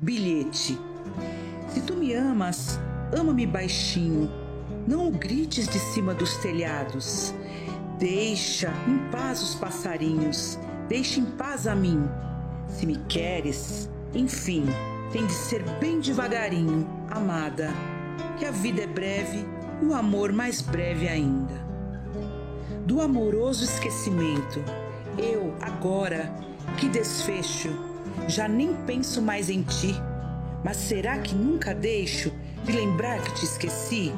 Bilhete. Se tu me amas, ama-me baixinho. Não o grites de cima dos telhados. Deixa em paz os passarinhos. Deixa em paz a mim. Se me queres, enfim, tem de ser bem devagarinho, amada, que a vida é breve e o amor mais breve ainda. Do amoroso esquecimento, eu agora que desfecho, já nem penso mais em ti. Mas será que nunca deixo de lembrar que te esqueci?